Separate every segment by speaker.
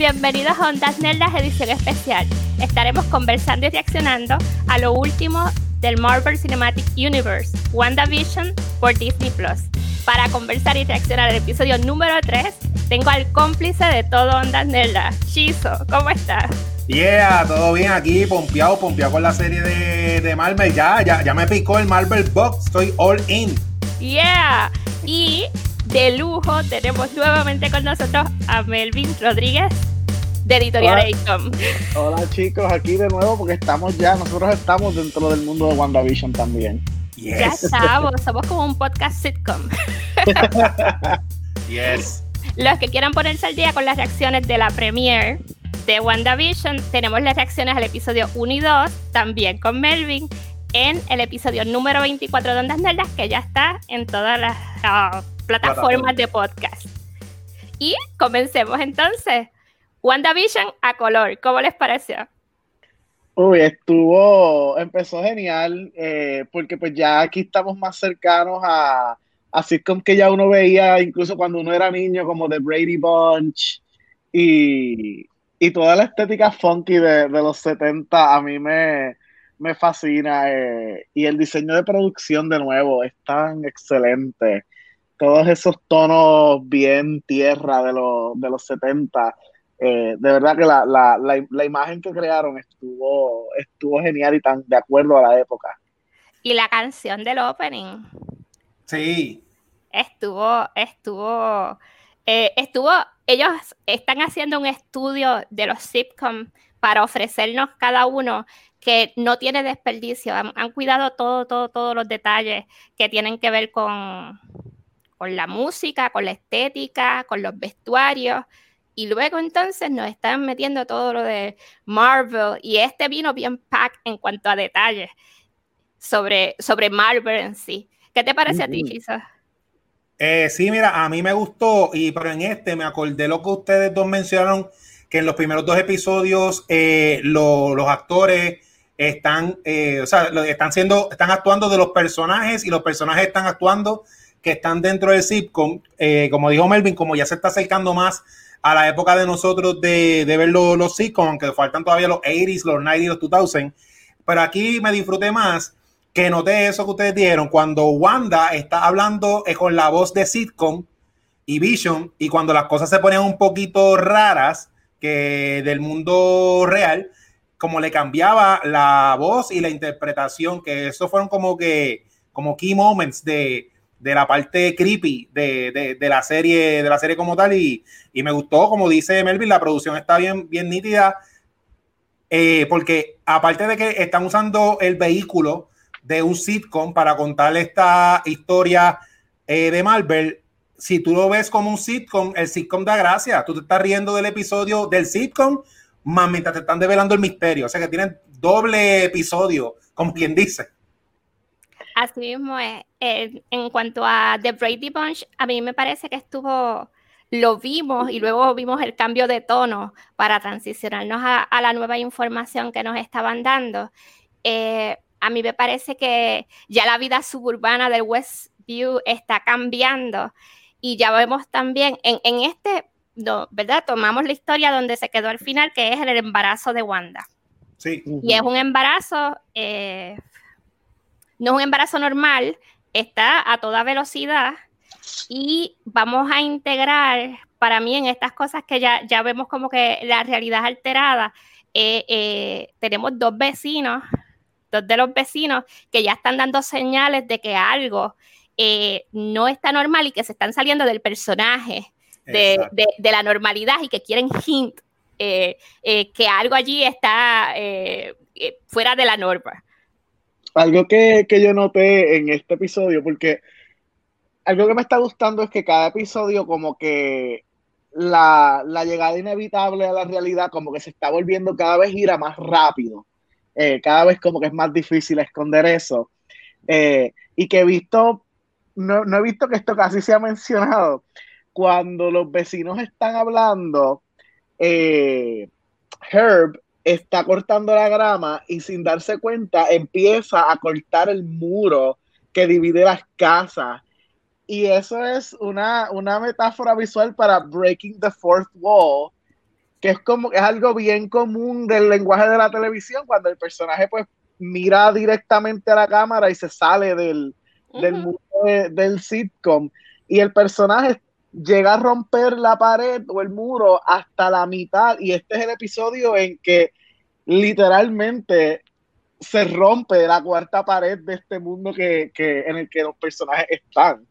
Speaker 1: Bienvenidos a Ondas Nerdas edición especial. Estaremos conversando y reaccionando a lo último del Marvel Cinematic Universe, WandaVision por Disney Plus. Para conversar y reaccionar al episodio número 3, tengo al cómplice de todo Ondas Nerdas, Shizo. ¿Cómo estás?
Speaker 2: Yeah, todo bien aquí, pompeado, pompeado con la serie de, de Marvel. Ya, ya, ya me picó el Marvel Box, estoy all in.
Speaker 1: Yeah, y de lujo tenemos nuevamente con nosotros a Melvin Rodríguez de Editorial Hola.
Speaker 3: Hola chicos, aquí de nuevo porque estamos ya, nosotros estamos dentro del mundo de WandaVision también.
Speaker 1: Ya estamos, somos como un podcast sitcom.
Speaker 2: yes.
Speaker 1: Los que quieran ponerse al día con las reacciones de la premiere de WandaVision, tenemos las reacciones al episodio 1 y 2, también con Melvin, en el episodio número 24 de Ondas Nerdas, que ya está en todas las uh, plataformas de podcast. Y comencemos entonces. WandaVision a color, ¿cómo les pareció?
Speaker 3: Uy, estuvo, empezó genial, eh, porque pues ya aquí estamos más cercanos a, así como que ya uno veía incluso cuando uno era niño, como The Brady Bunch y, y toda la estética funky de, de los 70 a mí me, me fascina. Eh, y el diseño de producción de nuevo es tan excelente. Todos esos tonos bien tierra de, los, de los 70. Eh, de verdad que la, la, la, la, imagen que crearon estuvo, estuvo genial y tan de acuerdo a la época.
Speaker 1: Y la canción del opening.
Speaker 2: Sí.
Speaker 1: Estuvo, estuvo, eh, estuvo, ellos están haciendo un estudio de los sitcoms para ofrecernos cada uno que no tiene desperdicio. Han, han, cuidado todo, todo, todos los detalles que tienen que ver con, con la música, con la estética, con los vestuarios. Y luego entonces nos están metiendo todo lo de Marvel. Y este vino bien pack en cuanto a detalles sobre, sobre Marvel en sí. ¿Qué te parece uh -huh. a ti, Chisa?
Speaker 2: Eh, sí, mira, a mí me gustó, y pero en este me acordé lo que ustedes dos mencionaron, que en los primeros dos episodios eh, lo, los actores están, eh, o sea, están siendo, están actuando de los personajes y los personajes están actuando que están dentro del sitcom. Eh, como dijo Melvin, como ya se está acercando más a la época de nosotros de, de ver los, los sitcoms, aunque faltan todavía los 80s, los 90s, los 2000, pero aquí me disfruté más que noté eso que ustedes dieron cuando Wanda está hablando eh, con la voz de sitcom y Vision y cuando las cosas se ponían un poquito raras que del mundo real, como le cambiaba la voz y la interpretación, que eso fueron como que como key moments de, de la parte creepy de, de, de, la serie de la serie como tal y, y, me gustó como dice Melvin la producción está bien bien nítida eh, porque aparte de que están usando el vehículo de un sitcom para contar esta historia eh, de Marvel si tú lo ves como un sitcom el sitcom da gracia. Tú te estás riendo del episodio del sitcom más mientras te están develando el misterio. O sea que tienen doble episodio como quien dice
Speaker 1: Así mismo es. Eh, en cuanto a The Brady Bunch, a mí me parece que estuvo, lo vimos y luego vimos el cambio de tono para transicionarnos a, a la nueva información que nos estaban dando. Eh, a mí me parece que ya la vida suburbana del Westview está cambiando y ya vemos también en, en este, no, ¿verdad? Tomamos la historia donde se quedó al final, que es el embarazo de Wanda.
Speaker 2: Sí.
Speaker 1: Y es un embarazo... Eh, no es un embarazo normal, está a toda velocidad y vamos a integrar, para mí, en estas cosas que ya, ya vemos como que la realidad alterada, eh, eh, tenemos dos vecinos, dos de los vecinos que ya están dando señales de que algo eh, no está normal y que se están saliendo del personaje, de, de, de la normalidad y que quieren hint que algo allí está fuera de la norma
Speaker 3: algo que, que, yo noté en este episodio, porque algo que me está gustando es que cada episodio como que la, la llegada inevitable a la realidad como que se está volviendo cada vez gira más rápido. Eh, cada vez como que es más difícil esconder eso. Eh, y que he visto, no, no he visto que esto casi se ha mencionado, cuando los vecinos están hablando, eh, Herb está cortando la grama y sin darse cuenta empieza a cortar el muro que divide las casas. Y eso es una, una metáfora visual para breaking the fourth wall. que es como, es algo bien común del lenguaje de la televisión, cuando el personaje pues mira directamente a la cámara y se sale del, del mundo del sitcom. Y el personaje llega a romper la pared o el muro hasta la mitad. Y este es el episodio en que literalmente se rompe la cuarta pared de este mundo que, en el que los personajes están.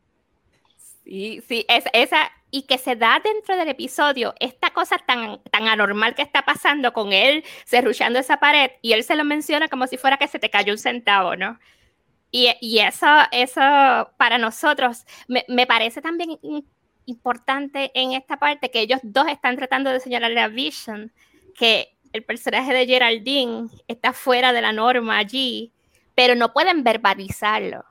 Speaker 1: Sí, sí, es, esa, y que se da dentro del episodio esta cosa tan, tan anormal que está pasando con él cerruchando esa pared y él se lo menciona como si fuera que se te cayó un centavo, ¿no? Y, y eso, eso para nosotros me, me, parece también importante en esta parte que ellos dos están tratando de señalarle a Vision que el personaje de Geraldine está fuera de la norma allí, pero no pueden verbalizarlo.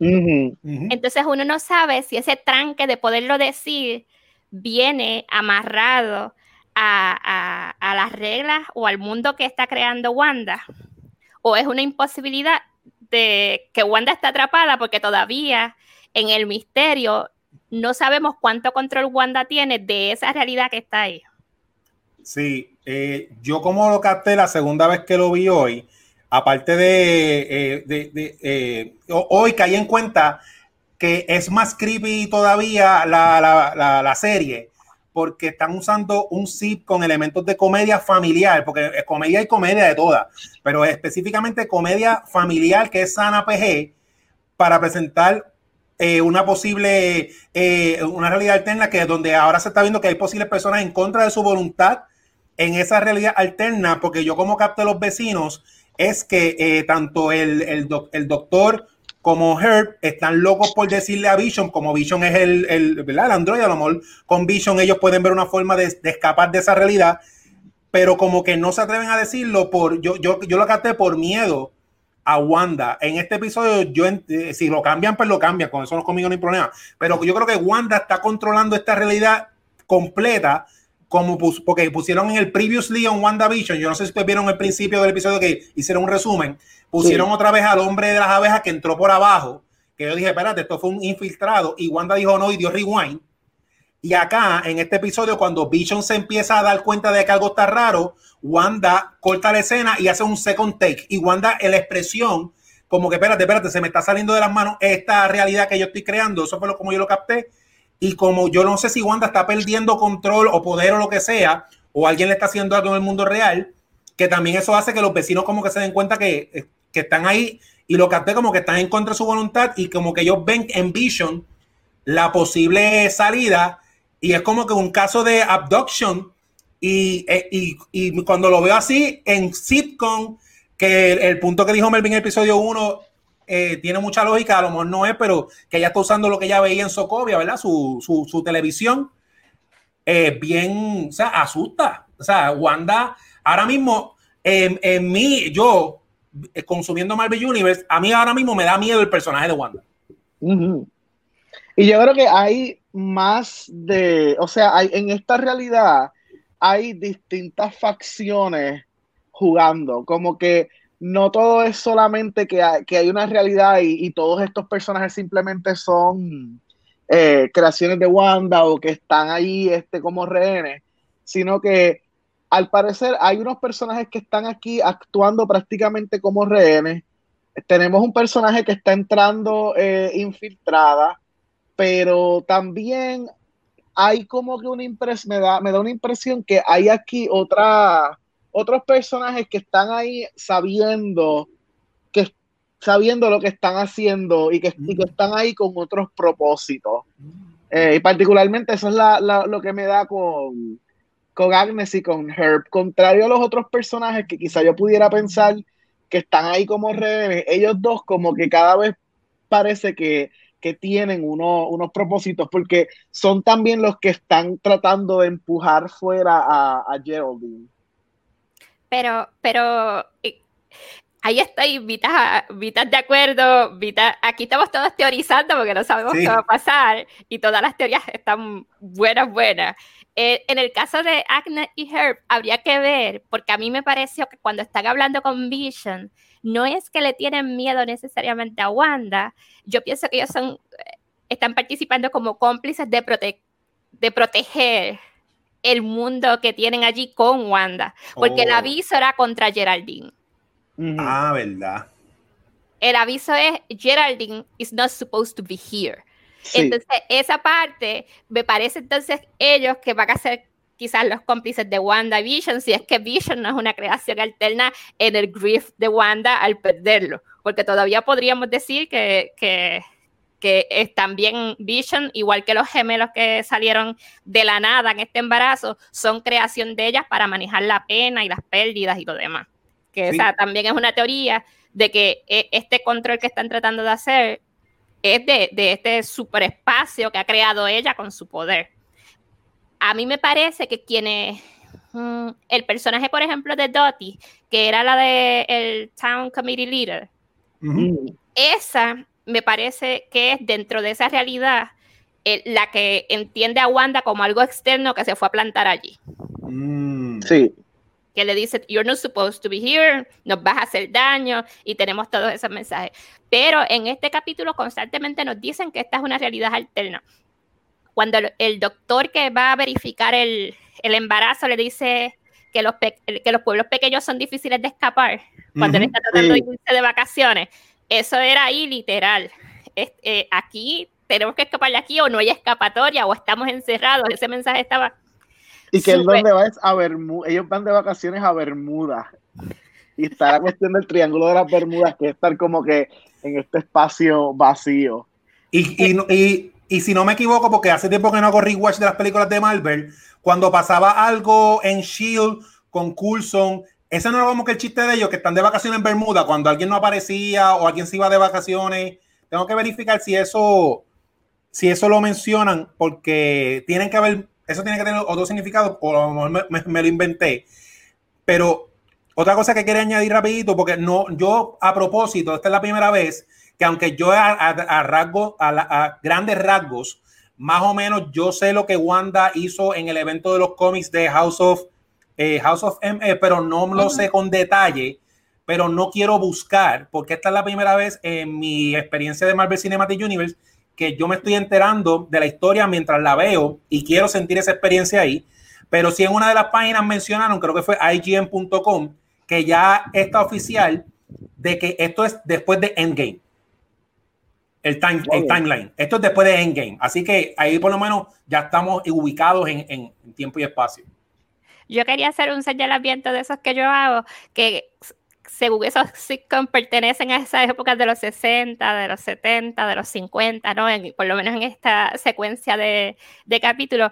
Speaker 1: Entonces uno no sabe si ese tranque de poderlo decir viene amarrado a, las reglas o al mundo que está creando Wanda, o es una imposibilidad de que Wanda está atrapada porque todavía en el misterio no sabemos cuánto control Wanda tiene de esa realidad que está ahí.
Speaker 2: Sí, eh, yo como lo capté la segunda vez que lo vi hoy, aparte de, eh, eh, hoy caí en cuenta que es más creepy todavía la, serie, porque están usando un zip con elementos de comedia familiar, porque comedia y comedia de todas, pero específicamente comedia familiar que es Sana PG, para presentar eh, una posible, una realidad alterna que donde ahora se está viendo que hay posibles personas en contra de su voluntad en esa realidad alterna, porque yo como capté los vecinos, es que eh, tanto el, el, doctor como Herb están locos por decirle a Vision, como Vision es el, el, ¿verdad? el Android, a lo mejor con Vision ellos pueden ver una forma de, escapar de esa realidad, pero como que no se atreven a decirlo por, yo, yo, yo lo capté por miedo a Wanda. En este episodio, yo eh, si lo cambian, pues lo cambian, con eso no conmigo no hay problema, pero yo creo que Wanda está controlando esta realidad completa como porque pusieron en el previously on WandaVision, yo no sé si ustedes vieron el principio del episodio que hicieron un resumen, pusieron otra vez al hombre de las abejas que entró por abajo, que yo dije, espérate, esto fue un infiltrado, y Wanda dijo no y dio rewind. Y acá, en este episodio, cuando Vision se empieza a dar cuenta de que algo está raro, Wanda corta la escena y hace un second take. Y Wanda, en la expresión, como que espérate, espérate, se me está saliendo de las manos esta realidad que yo estoy creando. Eso fue lo como yo lo capté y como yo no sé si Wanda está perdiendo control o poder o lo que sea, o alguien le está haciendo algo en el mundo real, que también eso hace que los vecinos como que se den cuenta que, que están ahí y lo capté como que están en contra de su voluntad y como que ellos ven en Vision la posible salida y es como que un caso de abduction y, eh, y, y cuando lo veo así en sitcom, que el, el punto que dijo Melvin en el episodio 1 eh, tiene mucha lógica, a lo mejor no es, pero que ella está usando lo que ella veía en Socovia, ¿verdad? Su, su, televisión. Eh, bien, o sea, asusta. O sea, Wanda, ahora mismo, en mí, yo, eh, consumiendo Marvel Universe, a mí ahora mismo me da miedo el personaje de Wanda.
Speaker 3: Y yo creo que hay más de, o sea, hay, en esta realidad hay distintas facciones jugando, como que no todo es solamente que hay, una realidad y, todos estos personajes simplemente son eh, creaciones de Wanda o que están ahí este, como rehenes, sino que al parecer hay unos personajes que están aquí actuando prácticamente como rehenes. Tenemos un personaje que está entrando eh, infiltrada, pero también hay como que una impresión, me da, me da una impresión que hay aquí otra otros personajes que están ahí sabiendo que sabiendo lo que están haciendo y que, que están ahí con otros propósitos. Eh, y particularmente eso es lo que me da con, con Agnes y con Herb. Contrario a los otros personajes que quizá yo pudiera pensar que están ahí como rehenes, ellos dos como que cada vez parece que, tienen unos propósitos, porque son también los que están tratando de empujar fuera a, a Geraldine.
Speaker 1: Pero, pero eh, ahí estoy, Vita, Vita de acuerdo, Vita, aquí estamos todos teorizando porque no sabemos qué va a pasar y todas las teorías están buenas, buenas. Eh, en el caso de Agnes y Herb, habría que ver, porque a mí me pareció que cuando están hablando con Vision, no es que le tienen miedo necesariamente a Wanda, yo pienso que ellos son, eh, están participando como cómplices de, prote de proteger el mundo que tienen allí con Wanda, porque el oh. aviso era contra Geraldine.
Speaker 2: Ah, verdad.
Speaker 1: El aviso es Geraldine is not supposed to be here. Entonces, esa parte me parece entonces ellos que van a ser quizás los cómplices de Wanda Vision, si es que Vision no es una creación alterna en el grief de Wanda al perderlo, porque todavía podríamos decir que, que, que es también Vision, igual que los gemelos que salieron de la nada en este embarazo, son creación de ellas para manejar la pena y las pérdidas y lo demás. Que esa también es una teoría de que e, este control que están tratando de hacer es de, de este superespacio que ha creado ella con su poder. A mí me parece que quienes mm, el personaje, por ejemplo, de Dottie, que era la de el Town Committee Leader, esa me parece que es dentro de esa realidad la que entiende a Wanda como algo externo que se fue a plantar allí.
Speaker 3: Mm. Sí.
Speaker 1: Que le dice, you're not supposed to be here, nos vas a hacer daño y tenemos todos esos mensajes. Pero en este capítulo constantemente nos dicen que esta es una realidad alterna cuando el doctor que va a verificar el, embarazo le dice que los, que los pueblos pequeños son difíciles de escapar, cuando él está tratando de irse de vacaciones, eso era ahí literal. Eh, aquí tenemos que escapar de aquí o no hay escapatoria o estamos encerrados. Ese mensaje estaba.
Speaker 3: Y que él donde va es a Bermuda. Ellos van de vacaciones a Bermuda. Y está la cuestión del triángulo de las Bermudas, que es estar como que en este espacio vacío.
Speaker 2: Y, y, y y si no me equivoco, porque hace tiempo que no hago rewatch de las películas de Marvel, cuando pasaba algo en Shield con Coulson, ese no era como que el chiste de ellos que están de vacaciones en Bermuda, cuando alguien no aparecía o alguien se iba de vacaciones. Tengo que verificar si eso, si eso lo mencionan, porque tienen que haber, eso tiene que tener otro significado, o lo mejor me, lo inventé. Pero otra cosa que quería añadir rapidito, porque no, yo a propósito, esta es la primera vez que aunque yo a, rasgos, a, grandes rasgos, más o menos yo sé lo que Wanda hizo en el evento de los cómics de House of, eh, House of M, e, pero no lo sé con detalle, pero no quiero buscar, porque esta es la primera vez en mi experiencia de Marvel Cinematic Universe que yo me estoy enterando de la historia mientras la veo y quiero sentir esa experiencia ahí. Pero si en una de las páginas mencionaron, creo que fue IGN.com, que ya está oficial de que esto es después de Endgame el, time, el timeline. Esto es después de Endgame. Así que ahí por lo menos ya estamos ubicados en, en, tiempo y espacio.
Speaker 1: Yo quería hacer un señalamiento de esos que yo hago, que según esos sitcoms pertenecen a esas épocas de los 60, de los 70, de los 50, ¿no? por lo menos en esta secuencia de, de capítulos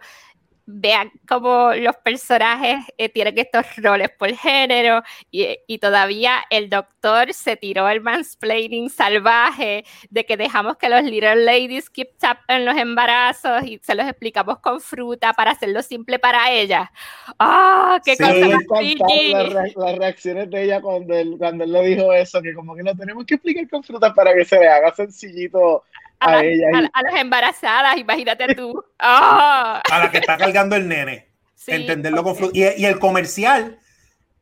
Speaker 1: vean cómo los personajes eh, tienen estos roles por género y, y, todavía el doctor se tiró el mansplaining salvaje de que dejamos que los little ladies keep up en los embarazos y se los explicamos con fruta para hacerlo simple para ella. ¡Ah! ¡Qué cosa
Speaker 3: más las, reacciones de ella cuando él, cuando él le dijo eso, que como que lo tenemos que explicar con fruta para que se le haga sencillito a, ella.
Speaker 1: A, las embarazadas, imagínate tú. A
Speaker 2: la que está cargando el nene. entenderlo con y, y, el comercial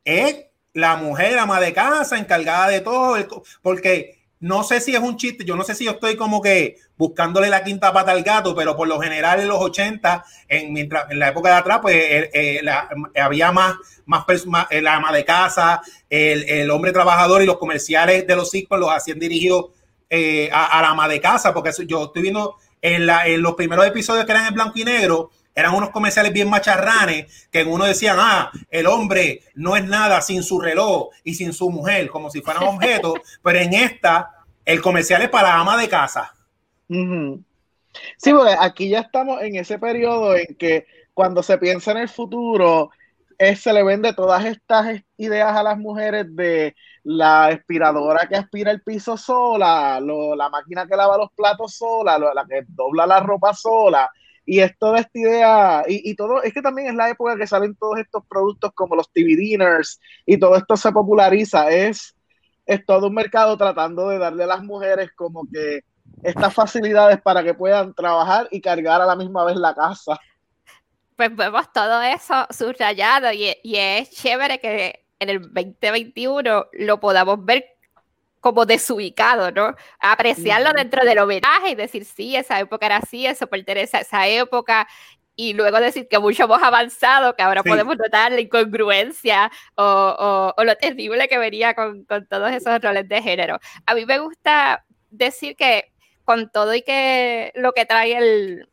Speaker 2: es la mujer ama de casa, encargada de todo, porque no sé si es un chiste, yo no sé si yo estoy como que buscándole la quinta pata al gato, pero por lo general en los 80, en, mientras, en la época de atrás, pues eh, eh, había más, más, la ama de casa, el, el, hombre trabajador y los comerciales de los ciclos los hacían dirigidos eh, a, la ama de casa, porque yo estoy viendo en, los primeros episodios que eran en blanco y negro, eran unos comerciales bien macharranes, que en uno decían, ah, el hombre no es nada sin su reloj y sin su mujer, como si fueran objetos, pero en esta, el comercial es para la ama de casa.
Speaker 3: Sí, porque aquí ya estamos en ese periodo en que cuando se piensa en el futuro, se le vende todas estas ideas a las mujeres de la aspiradora que aspira el piso sola, la máquina que lava los platos sola, la que dobla la ropa sola. Y es toda esta idea, y, todo, es que también es la época que salen todos estos productos como los TV dinners y todo esto se populariza. Es, es todo un mercado tratando de darle a las mujeres como que estas facilidades para que puedan trabajar y cargar a la misma vez la casa
Speaker 1: pues vemos todo eso subrayado y, y, es chévere que en el 2021 lo podamos ver como desubicado, ¿no? Apreciarlo dentro del homenaje y decir, sí, esa época era así, eso pertenece a esa época y luego decir que mucho hemos avanzado, que ahora podemos notar la incongruencia o, o, lo terrible que venía con, con, todos esos roles de género. A mí me gusta decir que con todo y que lo que trae el,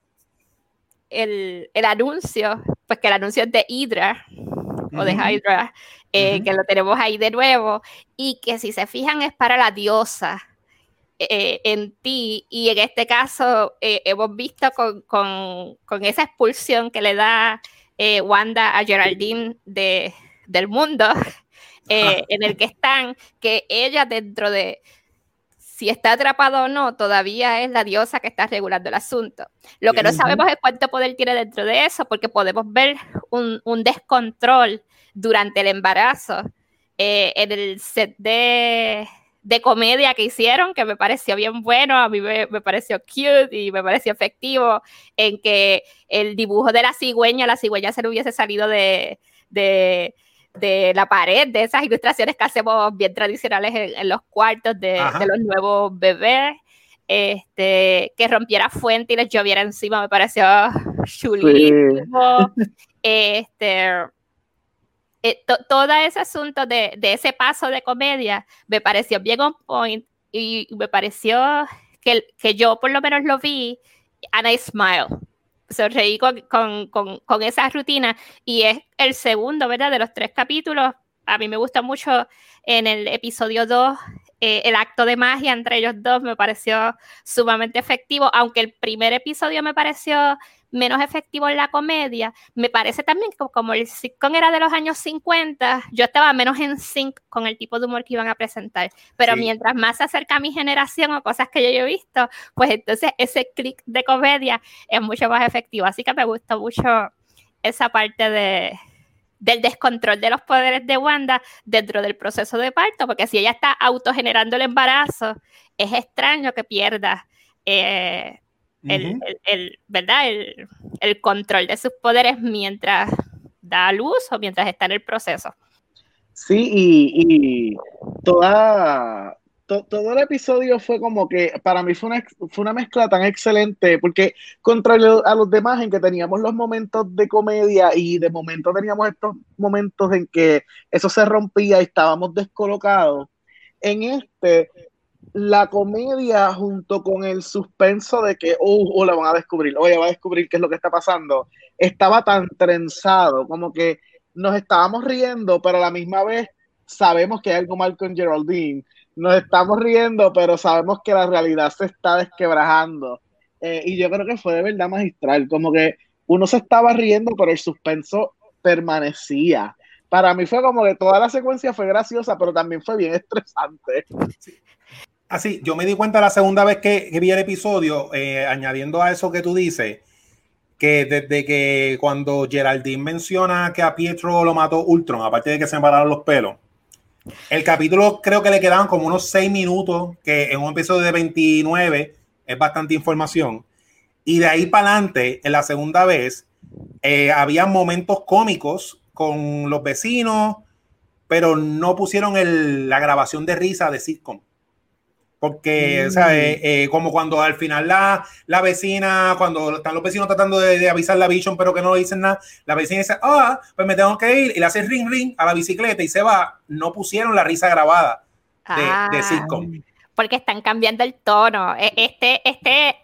Speaker 1: el, el anuncio, pues que el anuncio es de Hydra o de Hydra, eh, que lo tenemos ahí de nuevo, y que si se fijan es para la diosa eh, en ti, y en este caso eh, hemos visto con, con, con, esa expulsión que le da Wanda a Geraldine de, del mundo en el que están, que ella dentro de, si está atrapado o no, todavía es la diosa que está regulando el asunto. Lo que no sabemos es cuánto poder tiene dentro de eso, porque podemos ver un, un descontrol durante el embarazo en el set de, de comedia que hicieron, que me pareció bien bueno, a mí me, pareció cute y me pareció efectivo, en que el dibujo de la cigüeña, la cigüeña se le hubiese salido de, de, de la pared, de esas ilustraciones que hacemos bien tradicionales en, los cuartos de, de, los nuevos bebés. Este, que rompiera fuente y les lloviera encima, me pareció chulísimo. Este, eh, todo ese asunto de, de, ese paso de comedia me pareció bien on point y me pareció que, que yo por lo menos lo vi and I smile. Sonreí con, con, con, con, esa rutina y es el segundo, ¿verdad? De los tres capítulos. A mí me gusta mucho en el episodio 2 eh, el acto de magia entre ellos dos me pareció sumamente efectivo, aunque el primer episodio me pareció menos efectivo en la comedia, me parece también que como el sitcom era de los años 50, yo estaba menos en sync con el tipo de humor que iban a presentar. Pero mientras más se acerca a mi generación o cosas que yo he visto, pues entonces ese click de comedia es mucho más efectivo. Así que me gustó mucho esa parte de, del descontrol de los poderes de Wanda dentro del proceso de parto, porque si ella está autogenerando el embarazo, es extraño que pierda eh, el, ¿verdad? El, control de sus poderes mientras da luz o mientras está en el proceso.
Speaker 3: Sí, y, toda, todo el episodio fue como que para mí fue una, fue una mezcla tan excelente, porque contra a los demás en que teníamos los momentos de comedia y de momento teníamos estos momentos en que eso se rompía y estábamos descolocados, en este la comedia junto con el suspenso de que, oh, oh, la van a descubrir, oye, va a descubrir qué es lo que está pasando, estaba tan trenzado, como que nos estábamos riendo, pero a la misma vez sabemos que hay algo mal con Geraldine. Nos estamos riendo, pero sabemos que la realidad se está desquebrajando. Eh, y yo creo que fue de verdad magistral, como que uno se estaba riendo, pero el suspenso permanecía. Para mí fue como que toda la secuencia fue graciosa, pero también fue bien estresante.
Speaker 2: Así, yo me di cuenta la segunda vez que, vi el episodio, eh, añadiendo a eso que tú dices, que desde que cuando Geraldine menciona que a Pietro lo mató Ultron, aparte de que se separaron los pelos, el capítulo creo que le quedaban como unos seis minutos, que en un episodio de 29 es bastante información. Y de ahí para adelante, en la segunda vez, eh, había momentos cómicos con los vecinos, pero no pusieron la grabación de risa de sitcom. Porque, o sea, eh, eh, como cuando al final la, la, vecina, cuando están los vecinos tratando de, avisar la Vision, pero que no le dicen nada, la vecina dice, ah, pues me tengo que ir, y le hace ring ring a la bicicleta y se va. No pusieron la risa grabada de, de sitcom.
Speaker 1: Porque están cambiando el tono. E, este, este,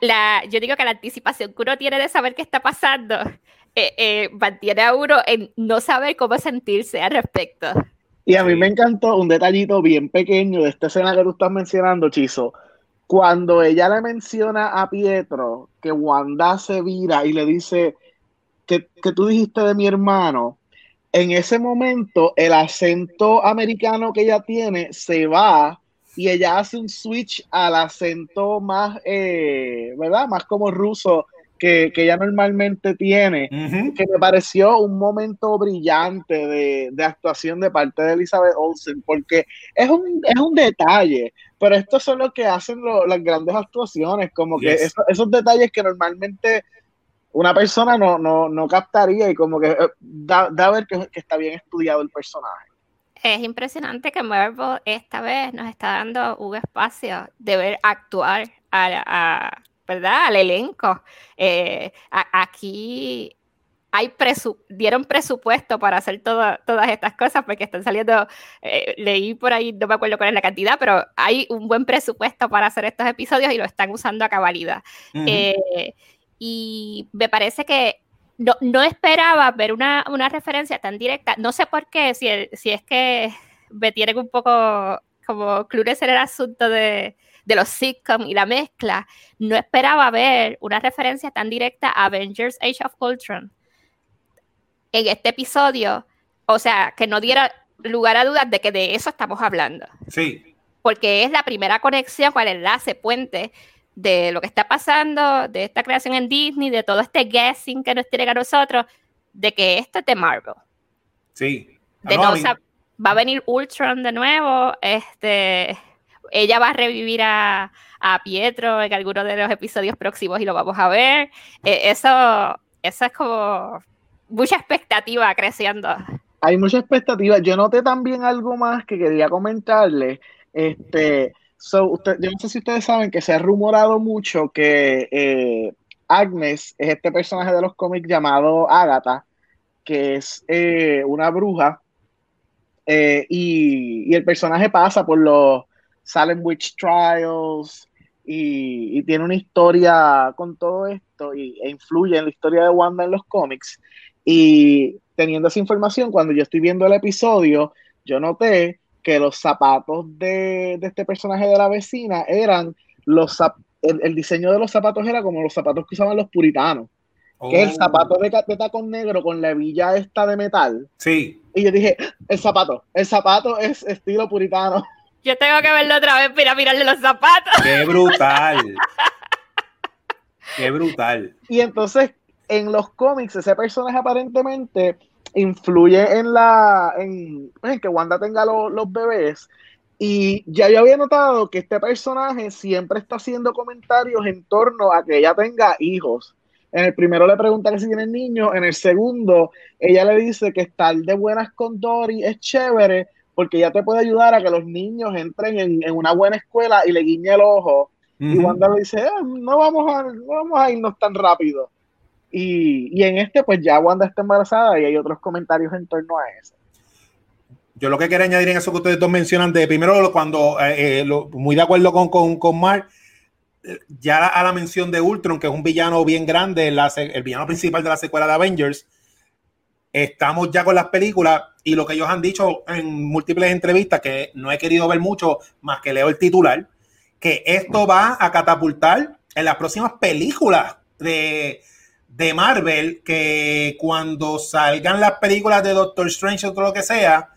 Speaker 1: la, yo digo que la anticipación que uno tiene de saber qué está pasando eh, eh, mantiene a uno en no saber cómo sentirse al respecto.
Speaker 3: Y a mí me encantó un detallito bien pequeño de esta escena que tú estás mencionando, Chizo. Cuando ella le menciona a Pietro que Wanda se vira y le dice que, que tú dijiste de mi hermano, en ese momento el acento americano que ella tiene se va y ella hace un switch al acento más, eh, ¿verdad? Más como ruso que, que ella normalmente tiene, que me pareció un momento brillante de, de, actuación de parte de Elizabeth Olsen, porque es un, es un detalle, pero esto son lo que hacen las grandes actuaciones, como que esos detalles que normalmente una persona no, no, no captaría y como que eh, da, da a ver que, que está bien estudiado el personaje.
Speaker 1: Es impresionante que Marvel esta vez nos está dando un espacio de ver actuar a, ¿verdad? Al elenco. Eh, aquí hay dieron presupuesto para hacer todas estas cosas porque están saliendo, eh, leí por ahí, no me acuerdo cuál es la cantidad, pero hay un buen presupuesto para hacer estos episodios y lo están usando a cabalidad. Eh, y me parece que no, no esperaba ver una, una, referencia tan directa, no sé por qué, si, si es que me tienen un poco como clures en el asunto de, de los sitcoms y la mezcla, no esperaba ver una referencia tan directa a Avengers Age of Ultron en este episodio, o sea, que no diera lugar a dudas de que de eso estamos hablando.
Speaker 2: Sí.
Speaker 1: Porque es la primera conexión con el enlace, puente de lo que está pasando, de esta creación en Disney, de todo este guessing que nos tiene a nosotros, de que esto es de Marvel.
Speaker 2: Sí.
Speaker 1: De no, va a venir Ultron de nuevo, este, ella va a revivir a, a Pietro en alguno de los episodios próximos y lo vamos a ver. E, eso, eso es como mucha expectativa creciendo.
Speaker 3: Hay mucha expectativa. Yo noté también algo más que quería comentarle. Este, yo no sé si ustedes saben que se ha rumorado mucho que eh, Agnes es este personaje de los cómics llamado Agatha, que es eh, una bruja. Eh, y, y, el personaje pasa por los Salem Witch Trials y, y, tiene una historia con todo esto y, e influye en la historia de Wanda en los cómics. Y teniendo esa información, cuando yo estoy viendo el episodio, yo noté que los zapatos de, este personaje de la vecina eran los el, diseño de los zapatos era como los zapatos que usaban los puritanos. Que es el oh. zapato de, de, tacón negro con la hebilla esta de metal.
Speaker 2: Sí.
Speaker 3: Y yo dije, el zapato, el zapato es estilo puritano.
Speaker 1: Yo tengo que verlo otra vez para mirarle los zapatos.
Speaker 2: Qué brutal. Qué brutal.
Speaker 3: Y entonces en los cómics ese personaje aparentemente influye en la en, pues, que Wanda tenga los bebés y ya yo había notado que este personaje siempre está haciendo comentarios en torno a que ella tenga hijos. En el primero le pregunta que si tiene niños, en el segundo ella le dice que estar de buenas con Dory es chévere porque ya te puede ayudar a que los niños entren en, una buena escuela y le guiñe el ojo. Y Wanda le dice, ah, no, vamos a, no vamos a irnos tan rápido. Y, en este, pues ya Wanda está embarazada y hay otros comentarios en torno a eso.
Speaker 2: Yo lo que quiero añadir en eso que ustedes dos mencionan, de primero, cuando eh, eh, muy de acuerdo con, con, con Mark, ya a la mención de Ultron, que es un villano bien grande, el villano principal de la secuela de Avengers, estamos ya con las películas y lo que ellos han dicho en múltiples entrevistas, que no he querido ver mucho, más que leo el titular, que esto va a catapultar en las próximas películas de, de Marvel que cuando salgan las películas de Doctor Strange o todo lo que sea,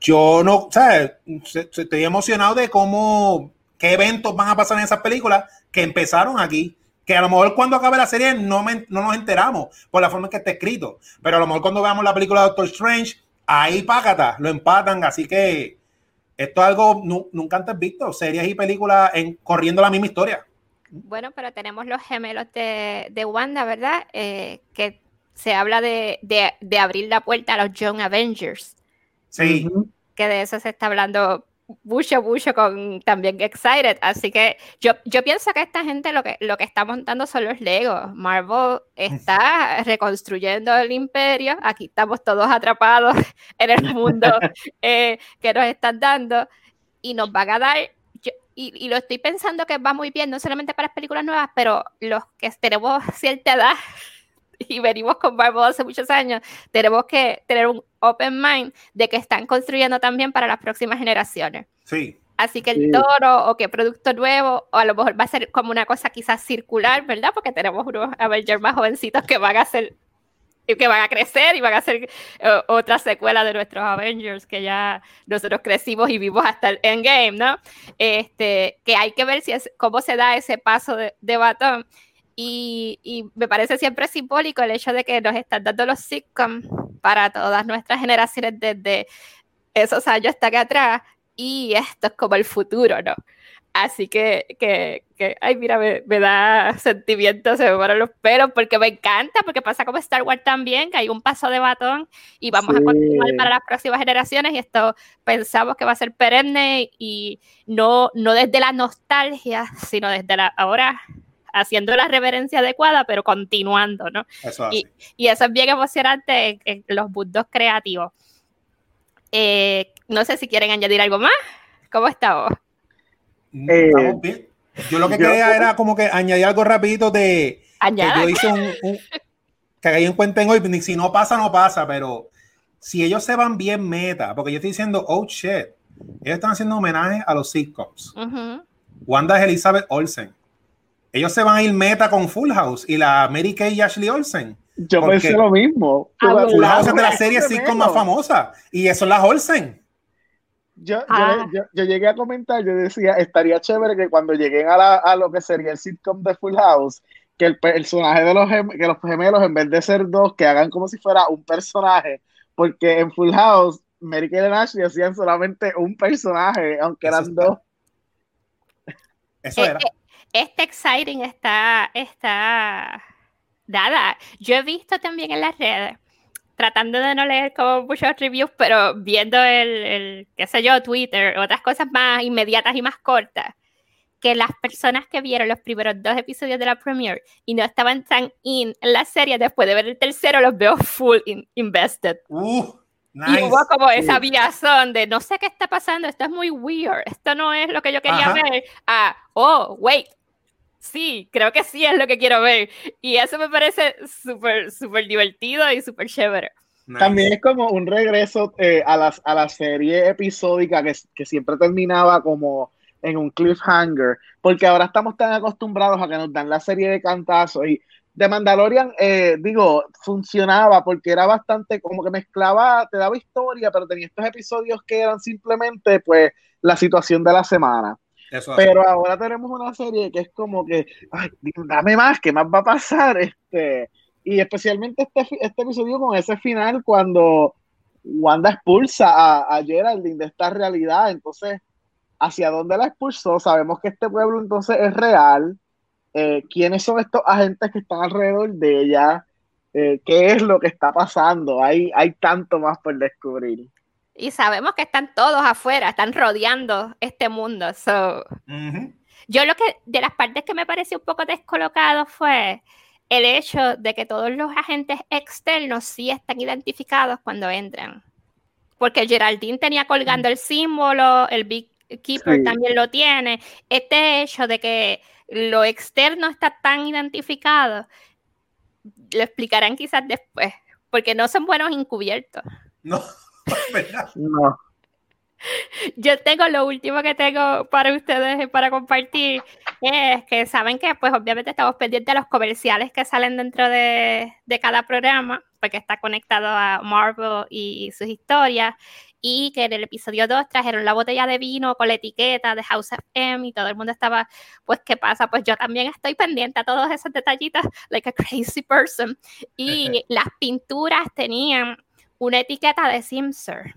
Speaker 2: yo no, ¿sabes? Estoy emocionado de cómo, qué eventos van a pasar en esas películas que empezaron aquí. Que a lo mejor cuando acabe la serie no, no nos enteramos por la forma en que está escrito. Pero a lo mejor cuando veamos la película de Doctor Strange, ahí págata, lo empatan. Así que esto es algo nunca antes visto. Series y películas en, corriendo la misma historia.
Speaker 1: Bueno, pero tenemos los gemelos de, de Wanda, ¿verdad? Eh, que se habla de, de, abrir la puerta a los Young Avengers.
Speaker 2: Sí.
Speaker 1: Que de eso se está hablando mucho, mucho con también Excited. Así que yo, yo pienso que esta gente lo que, lo que está montando son los Legos. Marvel está reconstruyendo el imperio. Aquí estamos todos atrapados en el mundo eh, que nos están dando. Y nos van a dar y, lo estoy pensando que va muy bien, no solamente para las películas nuevas, pero los que tenemos cierta edad y venimos con Marvel hace muchos años, tenemos que tener un open mind de que están construyendo también para las próximas generaciones.
Speaker 2: Sí.
Speaker 1: Así que el toro o qué producto nuevo, o a lo mejor va a ser como una cosa quizás circular, ¿verdad? Porque tenemos unos Avengers más jovencitos que van a ser que van a crecer y van a hacer eh, otra secuela de nuestros Avengers que ya nosotros crecimos y vimos hasta el Endgame, ¿no? Este, que hay que ver si es, cómo se da ese paso de, de batón. Y, y, me parece siempre simbólico el hecho de que nos están dando los sitcoms para todas nuestras generaciones desde esos años hasta acá atrás. Y esto es como el futuro, ¿no? Así que, que, que ay, mira, me, me, da sentimientos, se me ponen los pelos, porque me encanta, porque pasa como Star Wars también, que hay un paso de batón y vamos a continuar para las próximas generaciones y esto pensamos que va a ser perenne y no, no desde la nostalgia, sino desde la ahora haciendo la reverencia adecuada, pero continuando, ¿no?
Speaker 2: Eso
Speaker 1: y, y, eso es bien emocionante en, los bundos creativos. Eh, no sé si quieren añadir algo más. ¿Cómo estamos?
Speaker 2: Mm, estamos bien. Yo lo que quería era como que añadir algo rapidito de que yo hice un, que ahí encuentren hoy, si no pasa, no pasa, pero si ellos se van bien meta, porque yo estoy diciendo, oh shit, ellos están haciendo homenaje a los sitcoms. Wanda es Elizabeth Olsen. Ellos se van a ir meta con Full House y la Mary Kay y Ashley Olsen.
Speaker 3: Yo pensé lo mismo.
Speaker 2: Full House es de la serie sitcom más famosa y eso es las Olsen.
Speaker 3: Ah. Yo, yo, llegué a comentar, yo decía, estaría chévere que cuando lleguen a, a lo que sería el sitcom de Full House, que el personaje de los, que los gemelos, en vez de ser dos, que hagan como si fuera un personaje, porque en Full House, Mary Kay y Ashley hacían solamente un personaje, aunque eran dos.
Speaker 2: Eso era.
Speaker 1: Este exciting está, está dada. Yo he visto también en las redes tratando de no leer como muchos reviews, pero viendo el, el, qué sé yo, Twitter, otras cosas más inmediatas y más cortas, que las personas que vieron los primeros dos episodios de la premiere y no estaban tan in en la serie, después de ver el tercero, los veo full invested.
Speaker 2: Uh,
Speaker 1: Y hubo como esa viazón de no sé qué está pasando, esto es muy weird, esto no es lo que yo quería ver. Ah, oh, wait, sí, creo que sí es lo que quiero ver. Y eso me parece súper, súper divertido y súper chévere.
Speaker 3: También es como un regreso eh, a, las, a la serie episódica que, que, siempre terminaba como en un cliffhanger, porque ahora estamos tan acostumbrados a que nos dan la serie de cantazos y de Mandalorian, eh, digo, funcionaba porque era bastante como que mezclaba, te daba historia, pero tenía estos episodios que eran simplemente pues la situación de la semana. Pero ahora tenemos una serie que es como que, ay, dame más, ¿qué más va a pasar? Este, y especialmente este, este episodio con ese final cuando Wanda expulsa a, a Geraldine de esta realidad. Entonces, ¿hacia dónde la expulsó? Sabemos que este pueblo entonces es real. Eh, ¿Quiénes son estos agentes que están alrededor de ella? Eh, ¿Qué es lo que está pasando? Hay, hay tanto más por descubrir.
Speaker 1: Y sabemos que están todos afuera, están rodeando este mundo. Yo lo que, de las partes que me pareció un poco descolocado fue el hecho de que todos los agentes externos sí están identificados cuando entran. Porque Geraldine tenía colgando el símbolo, el Big Keeper también lo tiene. Este hecho de que lo externo está tan identificado, lo explicarán quizás después, porque no son buenos encubiertos.
Speaker 2: No.
Speaker 3: no.
Speaker 1: Yo tengo lo último que tengo para ustedes para compartir es que saben que pues obviamente estamos pendientes de los comerciales que salen dentro de, de cada programa porque está conectado a Marvel y sus historias y que en el episodio 2 trajeron la botella de vino con la etiqueta de House of M y todo el mundo estaba, pues, ¿qué pasa? Pues yo también estoy pendiente a todos esos detallitos, like a crazy person. Y las pinturas tenían una etiqueta de Simser.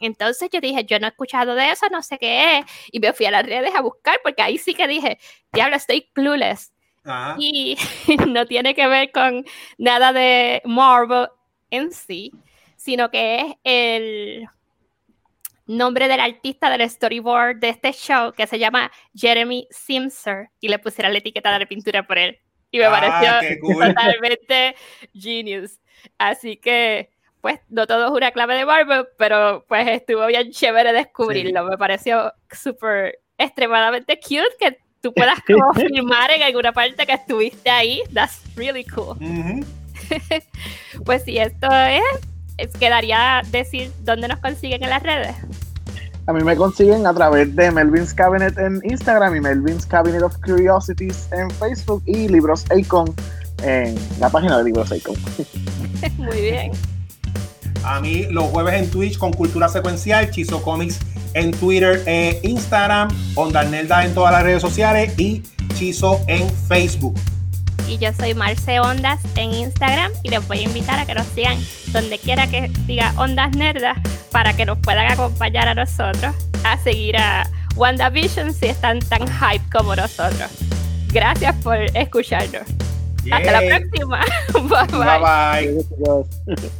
Speaker 1: Entonces yo dije, yo no he escuchado de eso, no sé qué es. Y me fui a las redes a buscar porque ahí sí que dije, diablo, estoy clueless. Y no tiene que ver con nada de Marvel en sí, sino que es el nombre del artista del storyboard de este show que se llama Jeremy Simser y le pusiera la etiqueta de pintura por él. Y me ah, pareció totalmente genius. Así que pues no todo es una clave de Marvel, pero pues estuvo bien chévere descubrirlo. Me pareció súper extremadamente cute que tú puedas confirmar en alguna parte que estuviste ahí. That's really cool. pues sí, esto es, quedaría decir dónde nos consiguen en las redes.
Speaker 3: A mí me consiguen a través de Melvin's Cabinet en Instagram y Melvin's Cabinet of Curiosities en Facebook y Libros Acon en la página de Libros Acon.
Speaker 1: Muy bien.
Speaker 2: A mí los jueves en Twitch con Cultura Secuencial, Chizo Comics en Twitter e Instagram, Onda Nelda en todas las redes sociales y Chizo en Facebook.
Speaker 1: Y yo soy Marce Ondas en Instagram y les voy a invitar a que nos sigan donde quiera que diga Ondas Nerdas para que nos puedan acompañar a nosotros a seguir a WandaVision si están tan hype como nosotros. Gracias por escucharnos. Hasta la próxima. bye. bye. bye.